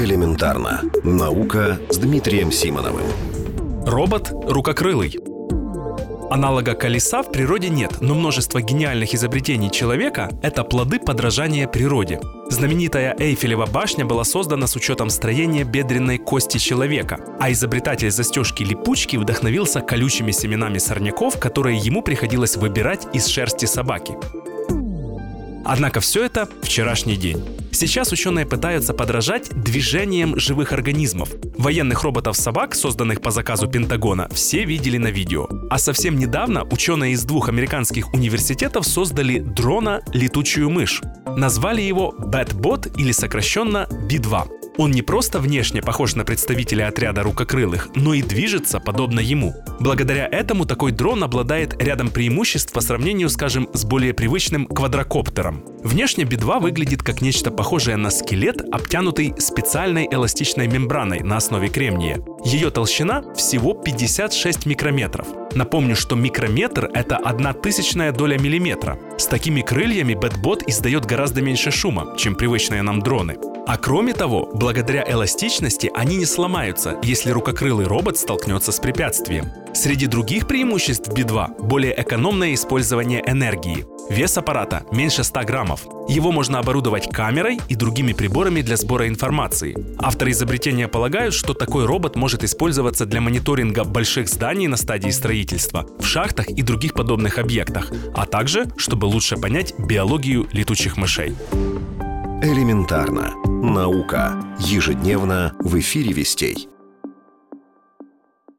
Элементарно. Наука с Дмитрием Симоновым. Робот рукокрылый. Аналога колеса в природе нет, но множество гениальных изобретений человека – это плоды подражания природе. Знаменитая Эйфелева башня была создана с учетом строения бедренной кости человека, а изобретатель застежки липучки вдохновился колючими семенами сорняков, которые ему приходилось выбирать из шерсти собаки. Однако все это вчерашний день. Сейчас ученые пытаются подражать движениям живых организмов. Военных роботов-собак, созданных по заказу Пентагона, все видели на видео. А совсем недавно ученые из двух американских университетов создали дрона «Летучую мышь». Назвали его Batbot или сокращенно B2. Он не просто внешне похож на представителя отряда рукокрылых, но и движется подобно ему. Благодаря этому такой дрон обладает рядом преимуществ по сравнению, скажем, с более привычным квадрокоптером. Внешне Би-2 выглядит как нечто похожее на скелет, обтянутый специальной эластичной мембраной на основе кремния. Ее толщина всего 56 микрометров. Напомню, что микрометр — это одна тысячная доля миллиметра. С такими крыльями Бэтбот издает гораздо меньше шума, чем привычные нам дроны. А кроме того, благодаря эластичности они не сломаются, если рукокрылый робот столкнется с препятствием. Среди других преимуществ B2 более экономное использование энергии. Вес аппарата меньше 100 граммов. Его можно оборудовать камерой и другими приборами для сбора информации. Авторы изобретения полагают, что такой робот может использоваться для мониторинга больших зданий на стадии строительства, в шахтах и других подобных объектах, а также, чтобы лучше понять биологию летучих мышей. Элементарно. Наука. Ежедневно в эфире «Вестей».